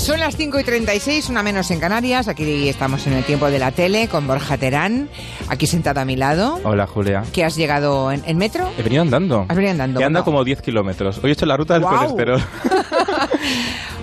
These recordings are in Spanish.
Son las 5 y 36, una menos en Canarias. Aquí estamos en el tiempo de la tele con Borja Terán, aquí sentado a mi lado. Hola, Julia. ¿Que has llegado en, en metro? He venido andando. Has venido andando. He andado como 10 kilómetros. Hoy he hecho la ruta del Guau. colesterol.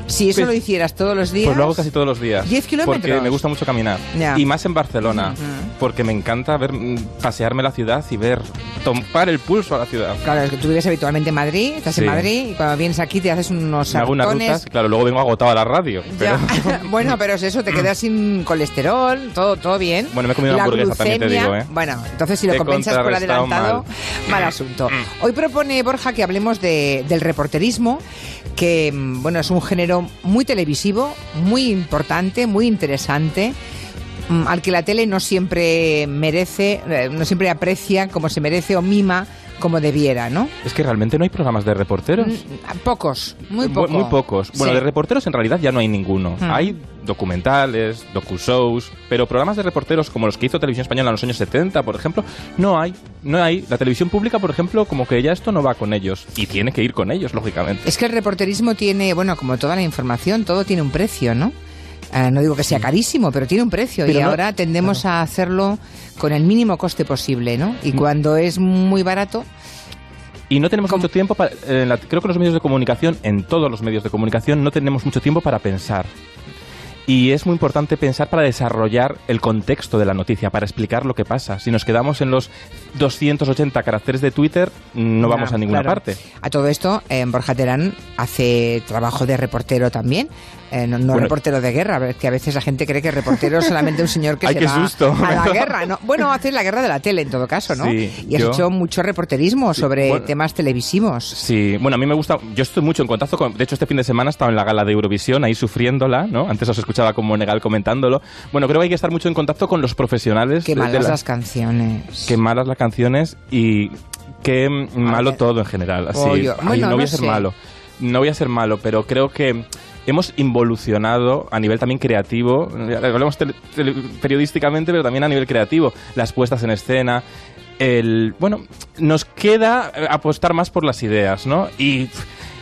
Si eso Pues- lo hicieras todos los días. Pues lo hago casi todos los días. 10 kilómetros. Porque me gusta mucho caminar. Y más en Barcelona. Porque me encanta ver mm, pasearme la ciudad y ver, tomar el pulso a la ciudad. Claro, es que tú vives habitualmente en Madrid, estás en. Madrid y cuando vienes aquí te haces unos Me hago unas rutas. Claro, luego vengo agotado a la radio. Pero- bueno, pero es eso, te quedas sin colesterol, todo, todo bien. Bueno, me he comido una La hamburguesa, también te glucemia, digo, ¿eh? Bueno, entonces si lo compensas por adelantado, mal, mal. asunto. Hoy propone Borja que hablemos de- del reporterismo, que mm, bueno, es un género muy televisivo, muy importante, muy interesante. Mm, Al que la tele no siempre merece, eh, no siempre aprecia como se merece o mima como debiera, ¿no? Es que realmente no hay programas de reporteros. Mm, Pocos, muy Mu- pocos. Muy pocos. Bueno, Sí. de reporteros en realidad ya no hay ninguno. Hmm. Hay documentales, docu-shows, pero programas de reporteros como los que hizo Televisión Española en los años 70, por ejemplo, no hay. No hay. La televisión pública, por ejemplo, como que ya esto no va con ellos. Y tiene que ir con ellos, lógicamente. Es que el reporterismo tiene, bueno, como toda la información, todo tiene un precio, ¿no? Eh, no digo que sea carísimo, pero tiene un precio Pero y no- ahora tendemos a hacerlo con el mínimo coste posible, ¿no? Mm. Y cuando es muy barato, Y no tenemos ¿Cómo? mucho tiempo para... en la- creo que en los medios de comunicación, en todos los medios de comunicación, no tenemos mucho tiempo para pensar. Y es muy importante pensar para desarrollar el contexto de la noticia, para explicar lo que pasa. Si nos quedamos en los 280 caracteres de Twitter, no vamos a ninguna claro. parte. A todo esto, eh, Borja Terán hace trabajo de reportero también. eh, no no Bueno. reportero de guerra, que a veces la gente cree que reportero es solamente un señor que se va susto. a la guerra. ¿no? Bueno, hace la guerra de la tele en todo caso, ¿no? Sí, y has yo- hecho mucho reporterismo Sí, sobre bueno. temas televisivos. Sí, bueno, a mí me gusta, yo estoy mucho en contacto con, de hecho este fin de semana estaba en la gala de Eurovisión, ahí sufriéndola, ¿no? Antes os escuchaba como Negal comentándolo. Bueno, creo que hay que estar mucho en contacto con los profesionales. Qué de malas la- las canciones. Qué malas las canciones y qué malo todo en general. Así, Oye, Ay, bueno, no voy a ser sé. malo, no voy a ser malo, pero creo que hemos involucionado a nivel también creativo, hablamos periodísticamente, pero también a nivel creativo, las puestas en escena. El, bueno, nos queda eh, apostar más por las ideas, ¿no? Y,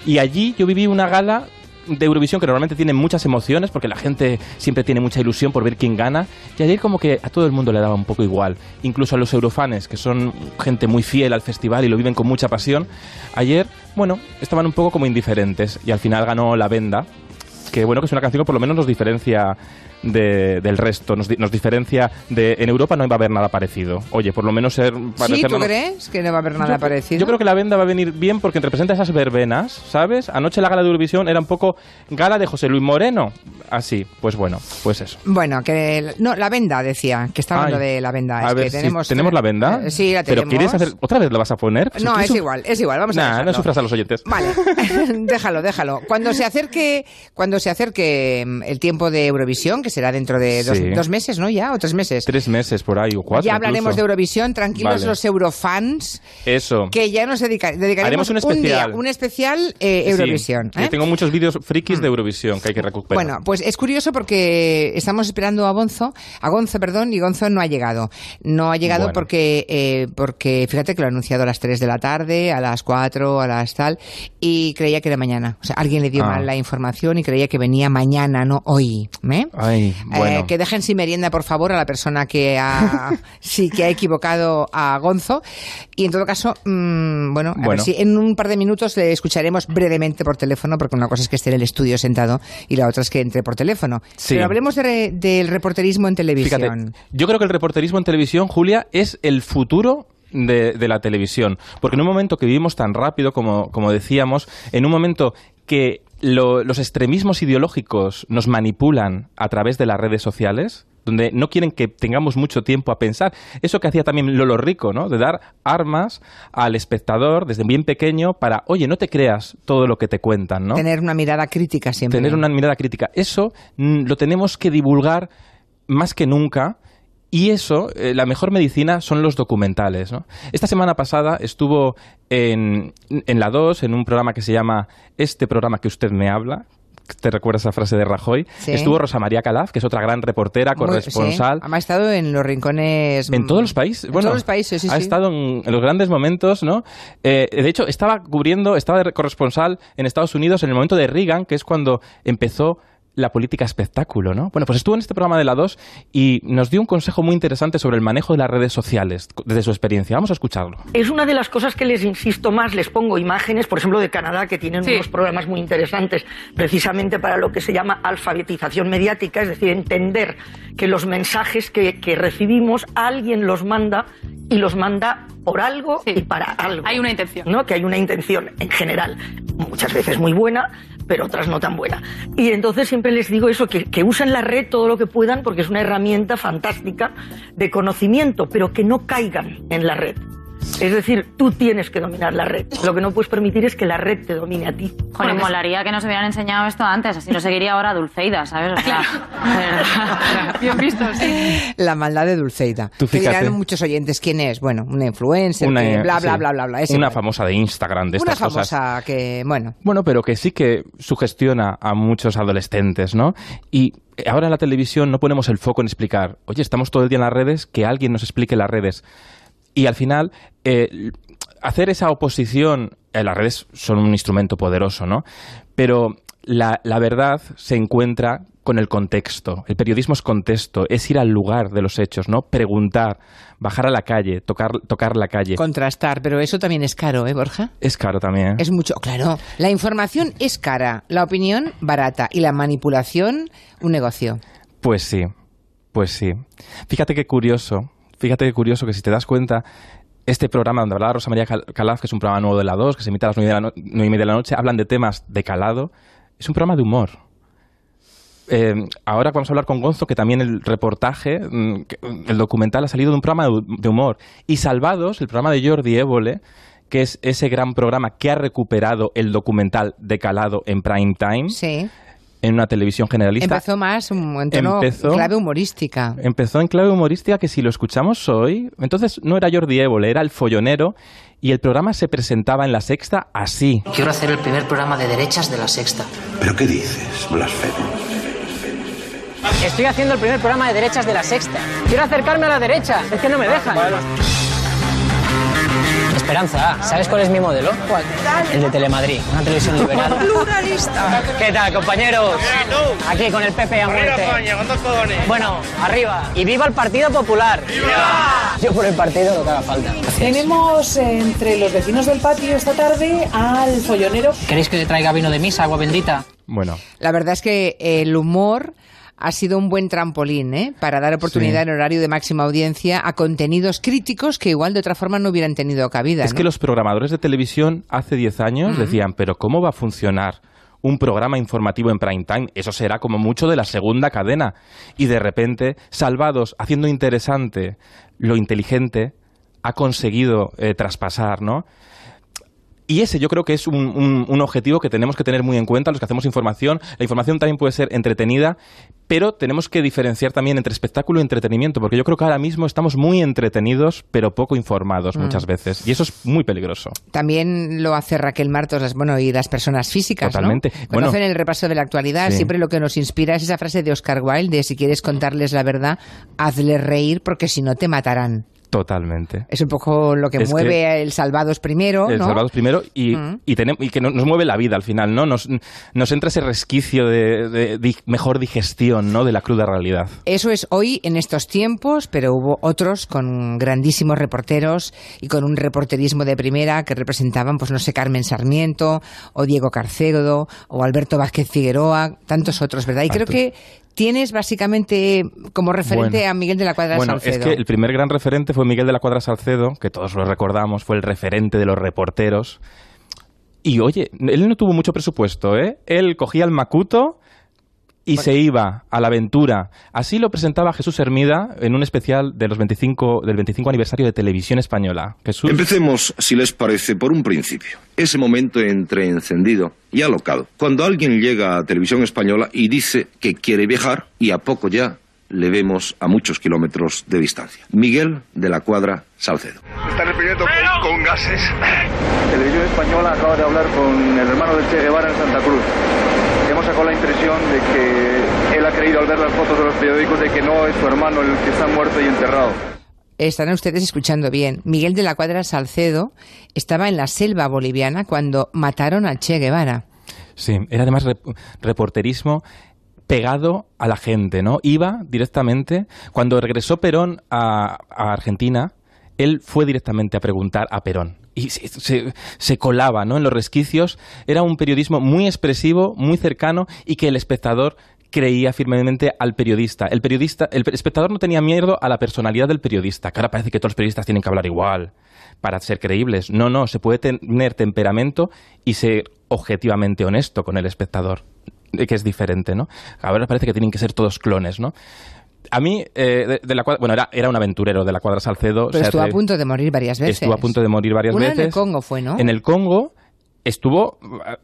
y allí yo viví una gala de Eurovisión que normalmente tiene muchas emociones porque la gente siempre tiene mucha ilusión por ver quién gana y ayer como que a todo el mundo le daba un poco igual. Incluso a los eurofanes que son gente muy fiel al festival y lo viven con mucha pasión ayer bueno estaban un poco como indiferentes y al final ganó La Venda que bueno que es una canción que por lo menos nos diferencia de- del resto nos, di- nos diferencia de en Europa no va a haber nada parecido oye por lo menos ser ¿Sí? ¿Tú crees que no va a haber nada yo, parecido? Yo creo que la venda va a venir bien porque representa esas verbenas, ¿sabes? Anoche la gala de Eurovisión era un poco gala de José Luis Moreno. Así, pues bueno, pues eso. Bueno, que... No, la venda, decía, que está hablando Ay, de la venda. A Es ver, que si tenemos... tenemos la venda. Eh, sí, la tenemos. Pero ¿quieres hacer otra vez la vas a poner? No, ¿Quieres es igual, es igual, vamos a dejarlo. no sufras a los oyentes. Vale, déjalo, déjalo. Cuando se acerque, cuando se acerque mm, el tiempo de Eurovisión, que será dentro de dos, Sí. dos meses, ¿no? Ya, o tres meses. Tres meses por ahí o cuatro. ya hablaremos incluso. de Eurovisión, tranquilos Vale. los eurofans, Eso. que ya nos dedica- dedicaremos Haremos un especial. día, un especial eh, Sí, Eurovisión. yo ¿eh? tengo muchos vídeos frikis de Eurovisión que hay que recuperar. Bueno, pues es curioso porque estamos esperando a Gonzo, a Gonzo, perdón, y Gonzo no ha llegado. No ha llegado Bueno. porque, eh, porque fíjate que lo ha anunciado a las 3 de la tarde, a las 4, a las tal, y creía que era mañana. O sea, alguien le dio Ah. mal la información y creía que venía mañana, no hoy. ¿eh? Ay, Eh, bueno. que dejen sin merienda, por favor, a la persona que ha, sí, que ha equivocado a Gonzo. Y en todo caso, mm, bueno, a ver Bueno. si en un par de minutos le escucharemos brevemente por teléfono, porque una cosa es que esté en el estudio sentado y la otra es que entre por teléfono. Sí. Pero hablemos de re- del reporterismo en televisión. Fíjate, yo creo que el reporterismo en televisión, Julia, es el futuro de, de la televisión. Porque en un momento que vivimos tan rápido, como, como decíamos, en un momento que lo- los extremismos ideológicos nos manipulan a través de las redes sociales, donde no quieren que tengamos mucho tiempo a pensar. Eso que hacía también Lolo Rico, ¿no? De dar armas al espectador desde bien pequeño para, oye, no te creas todo lo que te cuentan, ¿no? Tener una mirada crítica siempre. tener una mirada crítica. Eso mm, lo tenemos que divulgar más que nunca. Y eso, eh, la mejor medicina son los documentales. ¿no? Esta semana pasada estuvo en, en la 2, en un programa que se llama Este programa que usted me habla. ¿Te recuerdas esa frase de Rajoy? Sí. Estuvo Rosa María Calaf, que es otra gran reportera, corresponsal. sí. Ha estado en los rincones. En todos los países. En Bueno, todos los países, sí, ha estado en, en los grandes momentos, ¿no? Eh, de hecho, estaba cubriendo, estaba de corresponsal en Estados Unidos en el momento de Reagan, que es cuando empezó la política espectáculo, ¿no? Bueno, pues estuvo en este programa de la 2 y nos dio un consejo muy interesante sobre el manejo de las redes sociales desde su experiencia. Vamos a escucharlo. Es una de las cosas que les insisto más, les pongo imágenes, por ejemplo, de Canadá, que tienen unos programas muy interesantes precisamente para lo que se llama alfabetización mediática, es decir, entender que los mensajes que, que recibimos alguien los manda y los manda por algo y para algo. Hay una intención. ¿no? Que hay una intención en general, muchas veces muy buena, pero otras no tan buena. Y entonces siempre les digo eso, que, que usen la red todo lo que puedan porque es una herramienta fantástica de conocimiento, pero que no caigan en la red. Es decir, tú tienes que dominar la red. Lo que no puedes permitir es que la red te domine a ti. Joder, molaría que nos hubieran enseñado esto antes, así no seguiría ahora Dulceida, ¿sabes? O sea, bien visto, sí. La maldad de Dulceida. Tú que dirán muchos oyentes quién es. Bueno, una influencer, Una, que bla, bla, sí, bla, bla, bla. ese Una igual. famosa de Instagram, de Una estas cosas. famosa que, bueno, Bueno, pero que sí que sugestiona a muchos adolescentes, ¿no? Y ahora en la televisión no ponemos el foco en explicar, oye, estamos todo el día en las redes, que alguien nos explique las redes. Y al final, eh, hacer esa oposición, eh, las redes son un instrumento poderoso, ¿no? Pero la, la verdad se encuentra con el contexto. El periodismo es contexto, es ir al lugar de los hechos, ¿no? Preguntar, bajar a la calle, tocar, tocar la calle. contrastar, pero eso también es caro, ¿eh, Borja? Es caro también. Es mucho, claro. La información es cara, la opinión barata y la manipulación un negocio. Pues sí, pues sí. Fíjate qué curioso, fíjate qué curioso que si te das cuenta, este programa donde hablaba Rosa María Cal- Calaf, que es un programa nuevo de la 2, que se emite a las 9 de la, no- nueve y media de la noche, hablan de temas de calado, es un programa de humor. Eh, ahora vamos a hablar con Gonzo, que también el reportaje, mm, que- el documental ha salido de un programa de humor. Y Salvados, el programa de Jordi Évole, que es ese gran programa que ha recuperado el documental de calado en prime time, Sí. En una televisión generalista. Empezó más un en tono Empezó- clave humorística. Empezó en clave humorística que si lo escuchamos hoy, entonces no era Jordi Évole, era el follonero y el programa se presentaba en la sexta así. Quiero hacer el primer programa de derechas de la sexta. ¿Pero qué dices, blasfemo? Estoy haciendo el primer programa de derechas de la sexta. Quiero acercarme a la derecha, es que no me dejan. Esperanza, ¿sabes cuál es mi modelo? ¿Cuál? El de Telemadrid, una televisión liberal. ¡Pluralista! ¿Qué tal, compañeros? Aquí con el PP a muerte. Bueno, arriba. Y viva el Partido Popular. ¡Viva! Yo por el partido lo que haga falta. Tenemos entre los vecinos del patio esta tarde al follonero. ¿Queréis que le traiga vino de misa, agua bendita? Bueno, La verdad es que el humor ha sido un buen trampolín ¿eh? para dar oportunidad Sí. en horario de máxima audiencia a contenidos críticos que igual de otra forma no hubieran tenido cabida. es ¿no? que los programadores de televisión hace 10 años decían, pero ¿cómo va a funcionar? Un programa informativo en prime time, eso será como mucho de la segunda cadena. Y de repente, Salvados, haciendo interesante lo inteligente, ha conseguido eh, traspasar, ¿no? Y ese yo creo que es un, un- un objetivo que tenemos que tener muy en cuenta los que hacemos información. La información también puede ser entretenida, pero tenemos que diferenciar también entre espectáculo y entretenimiento, porque yo creo que ahora mismo estamos muy entretenidos, pero poco informados muchas veces. Y eso es muy peligroso. También lo hace Raquel Martos las- bueno, y las personas físicas. ¿no? Totalmente. Bueno. hacen el repaso de la actualidad, Sí. siempre lo que nos inspira es esa frase de Oscar Wilde de si quieres contarles la verdad, hazles reír porque si no te matarán. Totalmente. Es un poco lo que Es mueve que- el Salvados primero, El ¿no? Salvados primero y, Mm. y, tenem- y que no- nos mueve la vida al final, ¿no? Nos, nos entra ese resquicio de, mejor digestión, ¿no? De la cruda realidad. Eso es hoy en estos tiempos, pero hubo otros con grandísimos reporteros y con un reporterismo de primera que representaban, pues no sé, Carmen Sarmiento o Diego Carcedo o Alberto Vázquez Figueroa, tantos otros, ¿verdad? Y creo que tienes básicamente como referente Bueno. a Miguel de la Cuadra Bueno, Salcedo. es que el primer gran referente fue Miguel de la Cuadra Salcedo, que todos lo recordamos, fue el referente de los reporteros. Y oye, él no tuvo mucho presupuesto, ¿eh? Él cogía el macuto y se iba a la aventura. Así lo presentaba Jesús Hermida en un especial de los 25, del 25 aniversario de Televisión Española. Jesús, Empecemos, si les parece, por un principio. Ese momento entre encendido y alocado. Cuando alguien llega a Televisión Española y dice que quiere viajar y a poco ya le vemos a muchos kilómetros de distancia. Miguel de la Cuadra Salcedo. Están reprimiendo con, con gases. Televisión Española acaba de hablar con el hermano de Che Guevara en Santa Cruz. Hemos sacado la impresión de que él ha creído al ver las fotos de los periódicos de que no es su hermano el que está muerto y enterrado. Estarán ustedes escuchando bien. Miguel de la Cuadra Salcedo estaba en la selva boliviana cuando mataron a Che Guevara. sí, era además rep- reporterismo pegado a la gente, ¿no? Iba directamente. Cuando regresó Perón a, Argentina, él fue directamente a preguntar a Perón y se, colaba ¿no? en los resquicios. Era un periodismo muy expresivo, muy cercano y que el espectador creía firmemente al periodista. El periodista, el espectador no tenía miedo a la personalidad del periodista, que ahora parece que todos los periodistas tienen que hablar igual para ser creíbles. No, no, se puede tener temperamento y ser objetivamente honesto con el espectador, que es diferente, ¿no? Ahora parece que tienen que ser todos clones, ¿no? a mí, eh, de, de, la bueno, era, era un aventurero de la cuadra Salcedo. Pero estuvo a punto de morir varias veces. Estuvo a punto de morir varias Una veces. en el Congo fue, ¿no? En el Congo estuvo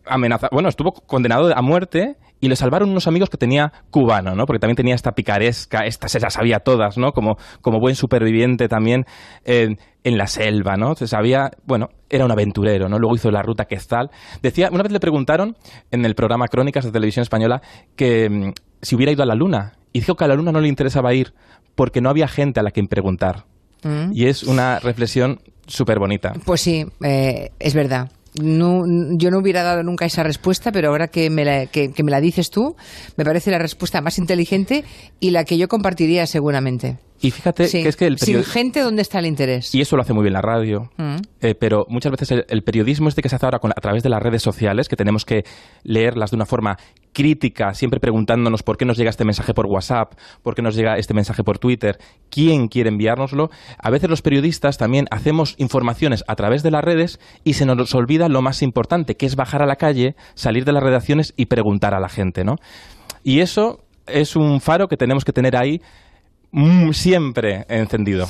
amenazado, bueno, estuvo condenado a muerte y le salvaron unos amigos que tenía cubano, ¿no? Porque también tenía esta picaresca, esta se las sabía todas, ¿no? Como, como buen superviviente también eh, en la selva, ¿no? Se sabía, bueno, era un aventurero, ¿no? Luego hizo la ruta Quetzal. Decía, una vez le preguntaron en el programa Crónicas de Televisión Española que mm, si hubiera ido a la Luna y dijo que a la Luna no le interesaba ir porque no había gente a la quien preguntar. Mm. Y es una reflexión súper bonita. Pues sí, eh, es verdad. No, yo no hubiera dado nunca esa respuesta, pero ahora que me, la, que, que me la dices tú, me parece la respuesta más inteligente y la que yo compartiría seguramente. Y fíjate sí. que es que el Sin gente, ¿dónde está el interés? Y eso lo hace muy bien la radio. Mm. Eh, pero muchas veces el, el, periodismo este que se hace ahora con, a través de las redes sociales, que tenemos que leerlas de una forma crítica, siempre preguntándonos por qué nos llega este mensaje por WhatsApp, por qué nos llega este mensaje por Twitter, quién quiere enviárnoslo. A veces los periodistas también hacemos informaciones a través de las redes y se nos olvida lo más importante, que es bajar a la calle, salir de las redacciones y preguntar a la gente, ¿no? Y eso es un faro que tenemos que tener ahí siempre encendido.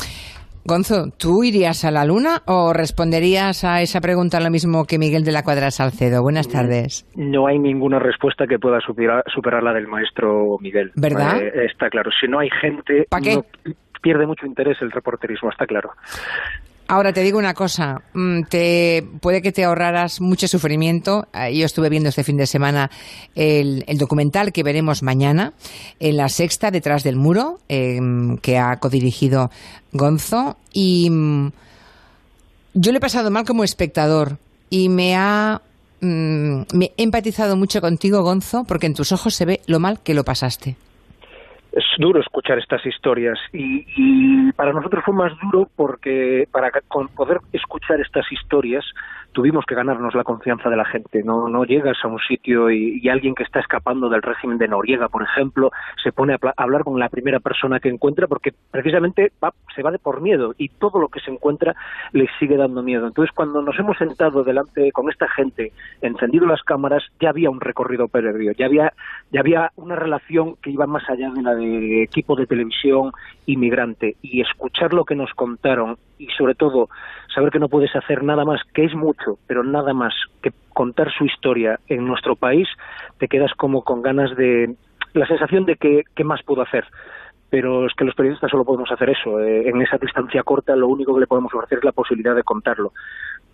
Gonzo, ¿tú irías a la luna o responderías a esa pregunta lo mismo que Miguel de la Cuadra Salcedo? Buenas tardes. No hay ninguna respuesta que pueda superar, superar la del maestro Miguel. ¿Verdad? Eh, está claro. Si no hay gente, qué? No, pierde mucho interés el reporterismo, está claro. Ahora te digo una cosa, mm, te, puede que te ahorraras mucho sufrimiento. Eh, yo estuve viendo este fin de semana el, documental que veremos mañana en la sexta, detrás del muro, eh, que ha codirigido Gonzo. Y mm, yo le he pasado mal como espectador y me ha mm, me empatizado mucho contigo, Gonzo, porque en tus ojos se ve lo mal que lo pasaste es duro escuchar estas historias y, y, para nosotros fue más duro porque para poder escuchar estas historias tuvimos que ganarnos la confianza de la gente. No, no llegas a un sitio y, alguien que está escapando del régimen de Noriega, por ejemplo, se pone a, a hablar con la primera persona que encuentra porque precisamente va, se va de por miedo y todo lo que se encuentra le sigue dando miedo. Entonces, cuando nos hemos sentado delante con esta gente, encendido las cámaras, ya había un recorrido previo, ya había, ya había una relación que iba más allá de la de equipo de televisión inmigrante y escuchar lo que nos contaron y sobre todo saber que no puedes hacer nada más, que es mucho, pero nada más que contar su historia en nuestro país, te quedas como con ganas de la sensación de que qué más puedo hacer. Pero es que los periodistas solo podemos hacer eso. Eh, en esa distancia corta lo único que le podemos ofrecer es la posibilidad de contarlo.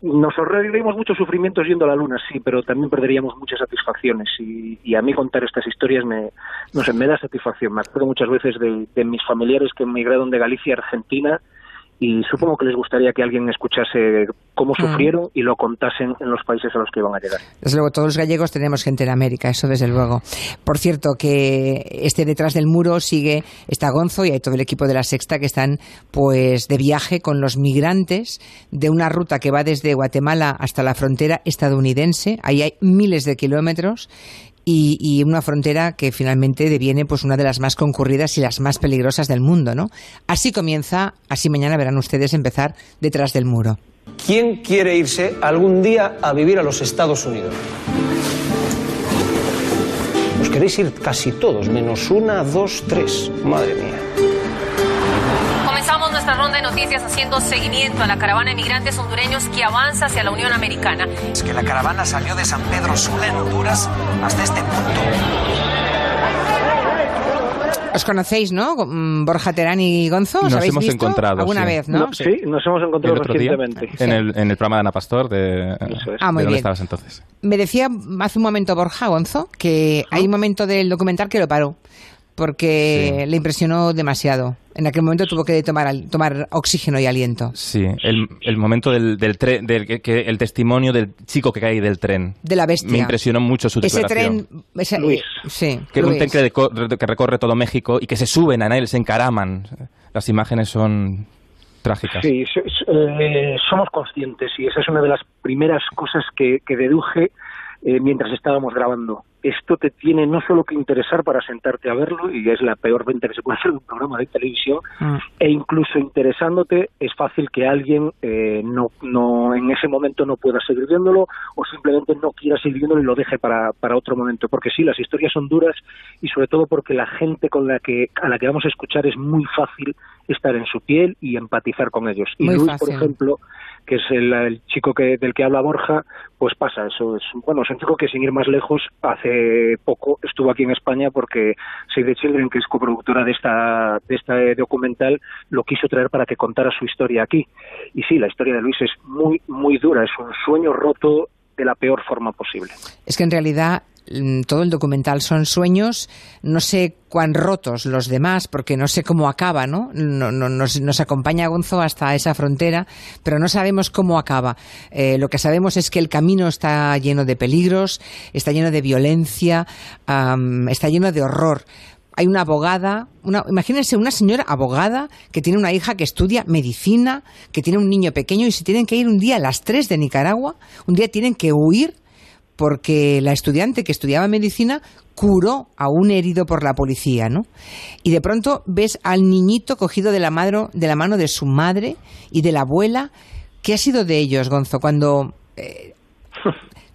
Nos ahorraríamos muchos sufrimientos yendo a la luna, sí, pero también perderíamos muchas satisfacciones. Y, y a mí contar estas historias me, no sé, me da satisfacción. Me acuerdo muchas veces de, de mis familiares que emigraron de Galicia a Argentina y supongo que les gustaría que alguien escuchase cómo sufrieron mm. y lo contasen en los países a los que iban a llegar. Desde luego, todos los gallegos tenemos gente en América, eso desde luego. Por cierto, que este detrás del muro sigue, está Gonzo y hay todo el equipo de la Sexta que están pues de viaje con los migrantes de una ruta que va desde Guatemala hasta la frontera estadounidense. Ahí hay miles de kilómetros y, una frontera que finalmente deviene pues una de las más concurridas y las más peligrosas del mundo, ¿no? Así comienza, así mañana verán ustedes empezar detrás del muro. ¿Quién quiere irse algún día a vivir a los Estados Unidos? Os queréis ir casi todos, menos una, dos, tres. Madre mía. Nuestra ronda de noticias haciendo seguimiento a la caravana de migrantes hondureños que avanza hacia la Unión Americana. Es que la caravana salió de San Pedro Sula en Honduras hasta este punto. Os conocéis, ¿no? Borja Terán y Gonzo. ¿Os nos habéis hemos visto encontrado alguna sí. vez, ¿no? no sí. sí. nos hemos encontrado el otro recientemente. Día, en, el, en, el, programa de Ana Pastor de, ah, muy de bien. dónde estabas entonces. Me decía hace un momento Borja Gonzo que hay un momento del documental que lo paró porque le impresionó demasiado. En aquel momento tuvo que tomar, tomar oxígeno y aliento. Sí, el, el momento del, del tren, del, que, que- el testimonio del chico que cae del tren. De la bestia. Me impresionó mucho su Ese tren... ese- Luis. sí, que era un Luis. tren que, que recorre todo México y que se suben a él, se encaraman. Las imágenes son trágicas. Sí, so- so- eh, somos conscientes y esa es una de las primeras cosas que, que deduje eh, mientras estábamos grabando. Esto te tiene no solo que interesar para sentarte a verlo, y es la peor venta que se puede hacer de un programa de televisión, Mm. e incluso interesándote es fácil que alguien eh, no, no en ese momento no pueda seguir viéndolo o simplemente no quiera seguir viéndolo y lo deje para, para otro momento. Porque sí, las historias son duras y sobre todo porque la gente con la que a la que vamos a escuchar es muy fácil estar en su piel y empatizar con ellos. Y Muy Luis, por ejemplo, que es el, el chico que, del que habla Borja, pues pasa eso. Es, bueno, es un chico que sin ir más lejos, hace poco estuvo aquí en España porque Save the Children, que es coproductora de esta de este documental, lo quiso traer para que contara su historia aquí. Y sí, la historia de Luis es muy, muy dura. Es un sueño roto de la peor forma posible. Es que en realidad todo el documental son sueños, no sé cuán rotos los demás, porque no sé cómo acaba, ¿no? No- no- nos, nos acompaña Gonzo hasta esa frontera, pero no sabemos cómo acaba. Eh, lo que sabemos es que el camino está lleno de peligros, está lleno de violencia, am, está lleno de horror. Hay una abogada, una, imagínense una señora abogada que tiene una hija que estudia medicina, que tiene un niño pequeño y se tienen que ir un día a las 3 de Nicaragua, un día tienen que huir porque la estudiante que estudiaba medicina curó a un herido por la policía, ¿no? Y de pronto ves al niñito cogido de la, madro, de la mano de su madre y de la abuela. ¿Qué ha sido de ellos, Gonzo? Cuando... eh,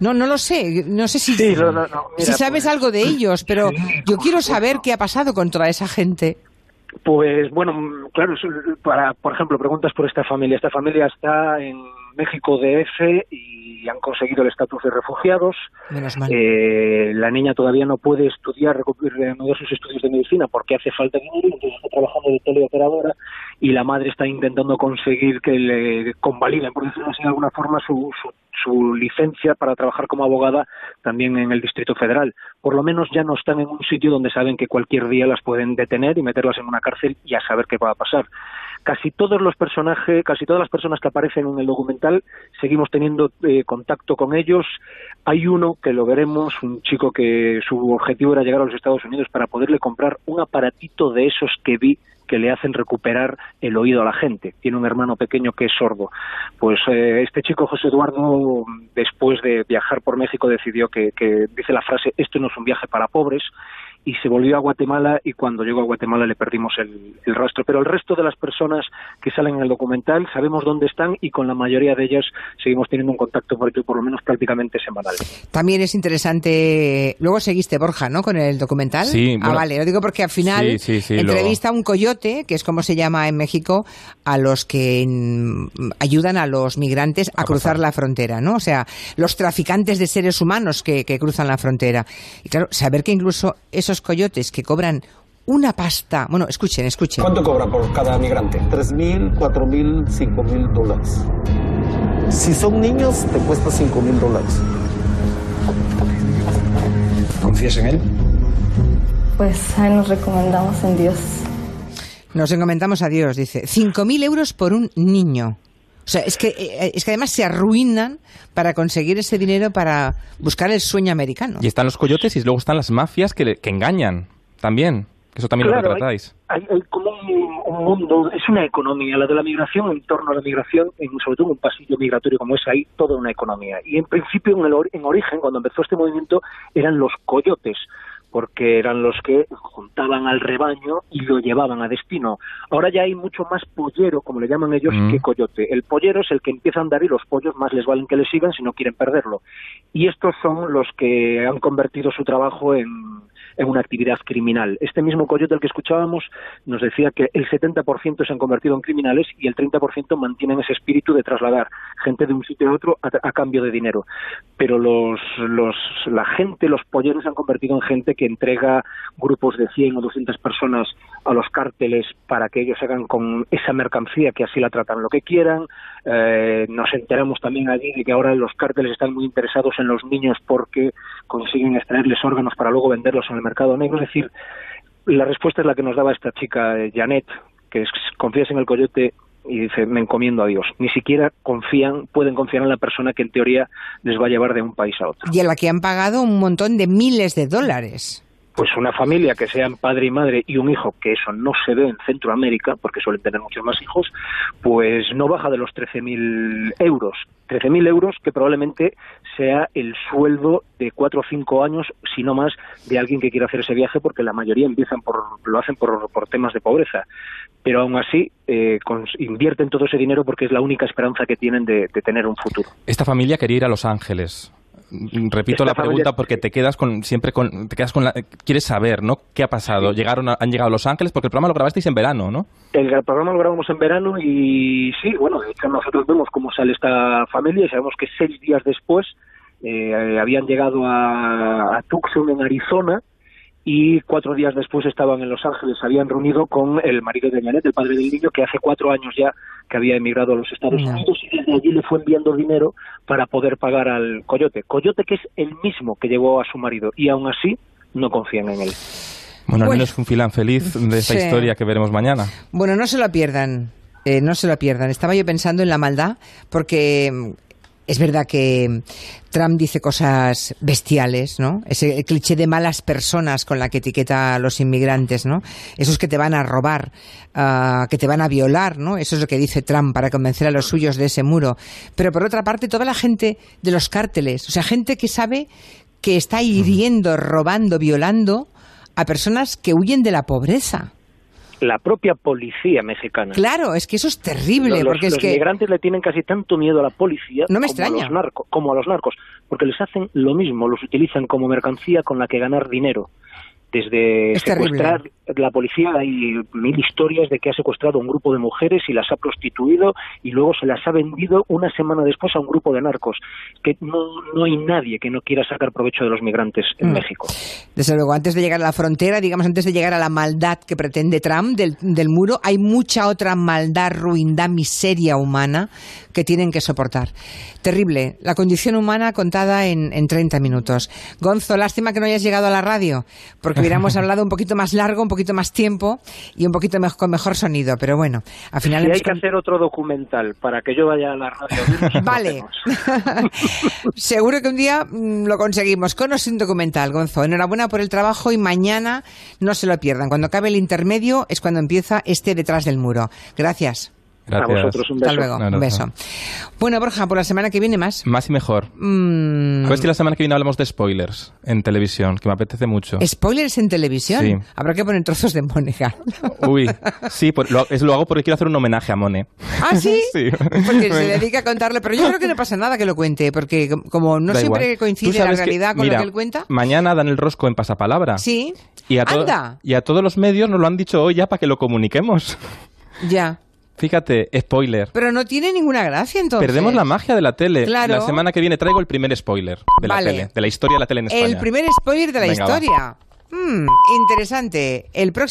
no, no lo sé. No sé si, Sí, no, no, no. si sabes pues, algo de ellos, pero yo quiero saber qué ha pasado con toda esa gente. Pues bueno, claro, para, por ejemplo, preguntas por esta familia. Esta familia está en México DF y han conseguido el estatus de refugiados. Menos mal. Eh, la niña todavía no puede estudiar, reanudar sus estudios de medicina porque hace falta dinero, entonces está trabajando de teleoperadora y la madre está intentando conseguir que le convaliden, por decirlo así de alguna forma, su, su, su licencia para trabajar como abogada también en el Distrito Federal. Por lo menos ya no están en un sitio donde saben que cualquier día las pueden detener y meterlas en una cárcel y a saber qué va a pasar. Casi todos los personajes, casi todas las personas que aparecen en el documental, seguimos teniendo eh, contacto con ellos. Hay uno que lo veremos, un chico que su objetivo era llegar a los Estados Unidos para poderle comprar un aparatito de esos que vi que le hacen recuperar el oído a la gente. Tiene un hermano pequeño que es sordo. Pues eh, este chico, José Eduardo, después de viajar por México, decidió que, que dice la frase, esto no es un viaje para pobres, y se volvió a Guatemala y cuando llegó a Guatemala le perdimos el, el rastro. Pero el resto de las personas que salen en el documental sabemos dónde están y con la mayoría de ellas seguimos teniendo un contacto por, por lo menos prácticamente semanal. También es interesante. Luego seguiste, Borja, ¿no? Con el documental. Sí, ah, vale. Lo digo porque al final Sí, sí, sí, entrevista a un coyote, que es como se llama en México, a los que ayudan a los migrantes a, cruzar la frontera, ¿no? O sea, los traficantes de seres humanos que, que cruzan la frontera. Y claro, saber que incluso esos coyotes que cobran una pasta. Bueno, escuchen, escuchen. ¿Cuánto cobra por cada migrante? 3.000, 4.000, 5.000 dólares. Si son niños, te cuesta 5.000 dólares. ¿Confías en él? Pues ahí nos recomendamos en Dios. Nos encomendamos a Dios, dice. 5.000 euros por un niño. O sea, es que, eh, es que además se arruinan para conseguir ese dinero para buscar el sueño americano. Y están los coyotes y luego están las mafias que, le- que engañan también. Eso también Claro, lo retratáis. Hay, hay como un, un mundo, es una economía, la de la migración, en torno a la migración, en, sobre todo en un pasillo migratorio como es, hay toda una economía. Y en principio, en, el, or- en origen, cuando empezó este movimiento, eran los coyotes, porque eran los que juntaban al rebaño y lo llevaban a destino. Ahora ya hay mucho más pollero, como le llaman ellos, Mm. que coyote. El pollero es el que empieza a andar y los pollos más les valen que le sigan si no quieren perderlo. Y estos son los que han convertido su trabajo en, en una actividad criminal. Este mismo coyote al que escuchábamos nos decía que el 70% se han convertido en criminales y el 30% mantienen ese espíritu de trasladar gente de un sitio a otro a, cambio de dinero. Pero los, los, la gente, los polleros se han convertido en gente que entrega grupos de 100 o 200 personas a los cárteles para que ellos hagan con esa mercancía que así la tratan lo que quieran. Eh, nos enteramos también allí de que ahora los cárteles están muy interesados en los niños porque consiguen extraerles órganos para luego venderlos en el mercado negro. Es decir, la respuesta es la que nos daba esta chica, eh, Janet, que es, confías en el coyote y dice, me encomiendo a Dios. Ni siquiera confían, pueden confiar en la persona que en teoría les va a llevar de un país a otro. Y a la que han pagado un montón de miles de dólares. Pues una familia que sean padre y madre y un hijo, que eso no se ve en Centroamérica, porque suelen tener muchos más hijos, pues no baja de los 13.000 euros. 13.000 euros que probablemente sea el sueldo de cuatro o cinco años, si no más, de alguien que quiera hacer ese viaje, porque la mayoría empiezan por, lo hacen por, por temas de pobreza. Pero aún así eh, invierten todo ese dinero porque es la única esperanza que tienen de, de tener un futuro. Esta familia quería ir a Los Ángeles. Repito la pregunta porque te quedas con siempre con te quedas con la, quieres saber, ¿no? ¿Qué ha pasado? Llegaron a- han llegado a Los Ángeles porque el programa lo grabasteis en verano, ¿no? El programa lo grabamos en verano y sí, bueno, de hecho nosotros vemos cómo sale esta familia y sabemos que seis días después eh, habían llegado a, a Tucson, en Arizona, y cuatro días después estaban en Los Ángeles, se habían reunido con el marido de Janet, el padre del niño, que hace cuatro años ya que había emigrado a los Estados No. Unidos y desde allí le fue enviando dinero para poder pagar al Coyote. Coyote que es el mismo que llevó a su marido y aún así no confían en él. Bueno, al Bueno. menos un filán feliz de esta Sí. historia que veremos mañana. Bueno, no se lo pierdan. eh, no se lo pierdan. Estaba yo pensando en la maldad porque es verdad que Trump dice cosas bestiales, ¿no? Ese cliché de malas personas con la que etiqueta a los inmigrantes, ¿no? Esos que te van a robar, ah, que te van a violar, ¿no? Eso es lo que dice Trump para convencer a los suyos de ese muro. Pero por otra parte, toda la gente de los cárteles, o sea, gente que sabe que está hiriendo, robando, violando a personas que huyen de la pobreza. La propia policía mexicana. Claro, es que eso es terrible, los, porque es los que migrantes le tienen casi tanto miedo a la policía No me como, extraña. A los narco- como a los narcos, porque les hacen lo mismo, los utilizan como mercancía con la que ganar dinero. Desde Es secuestrar, la policía hay mil historias de que ha secuestrado a un grupo de mujeres y las ha prostituido y luego se las ha vendido una semana después a un grupo de narcos. Que no, no hay nadie que no quiera sacar provecho de los migrantes en Mm. México. Desde luego, antes de llegar a la frontera, digamos, antes de llegar a la maldad que pretende Trump del, del muro, hay mucha otra maldad, ruindad, miseria humana que tienen que soportar. Terrible. La condición humana contada en, en 30 minutos. Gonzo, lástima que no hayas llegado a la radio, porque hubiéramos hablado un poquito más largo, un poquito más tiempo y un poquito mej- con mejor sonido. Pero bueno, al final Si hay que hacer otro documental para que yo vaya a la radio. Vale. Seguro que un día mm, lo conseguimos con o sin documental, Gonzo. Enhorabuena por el trabajo y mañana no se lo pierdan. Cuando acabe el intermedio es cuando empieza este detrás del muro. Gracias. Gracias. A vosotros un beso. Hasta luego. Un Un beso. Bueno, Borja, por la semana que viene más. Más y mejor. Mm, A ver si la semana que viene hablamos de spoilers en televisión, que me apetece mucho. Spoilers en televisión. Sí. Habrá que poner trozos de Mónica. Uy, sí, por- lo, es- lo hago porque quiero hacer un homenaje a Mone. ¿Ah, sí? Sí. Porque se dedica a contarle. Pero yo creo que no pasa nada que lo cuente, porque com- como no Da siempre igual. Coincide la sabes que- realidad con mira, lo que él cuenta. Mañana dan el rosco en pasapalabra. Sí. Y a, Anda. y a todos los medios nos lo han dicho hoy ya para que lo comuniquemos. Ya. Fíjate, spoiler. Pero no tiene ninguna gracia entonces. Perdemos la magia de la tele. Claro. La semana que viene traigo el primer spoiler de la Vale. tele, de la historia de la tele en España. El primer spoiler de la Venga, historia. Mm, interesante. El próximo